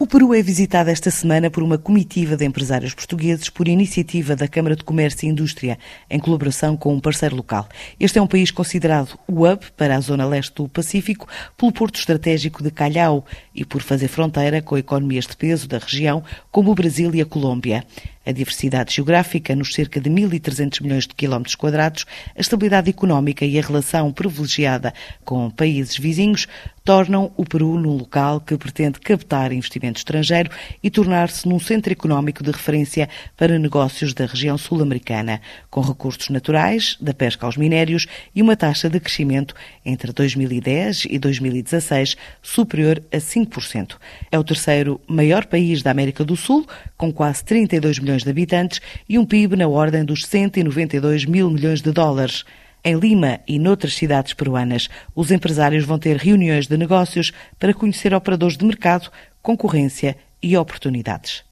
O Peru é visitado esta semana por uma comitiva de empresários portugueses por iniciativa da Câmara de Comércio e Indústria, em colaboração com um parceiro local. Este é um país considerado o hub para a zona leste do Pacífico pelo porto estratégico de Calhau e por fazer fronteira com economias de peso da região, como o Brasil e a Colômbia a diversidade geográfica nos cerca de 1.300 milhões de quilómetros quadrados, a estabilidade económica e a relação privilegiada com países vizinhos tornam o Peru num local que pretende captar investimento estrangeiro e tornar-se num centro económico de referência para negócios da região sul-americana, com recursos naturais, da pesca aos minérios e uma taxa de crescimento entre 2010 e 2016 superior a 5%. É o terceiro maior país da América do Sul, com quase 32 milhões milhões de habitantes e um PIB na ordem dos 192 mil milhões de dólares. Em Lima e noutras cidades peruanas, os empresários vão ter reuniões de negócios para conhecer operadores de mercado, concorrência e oportunidades.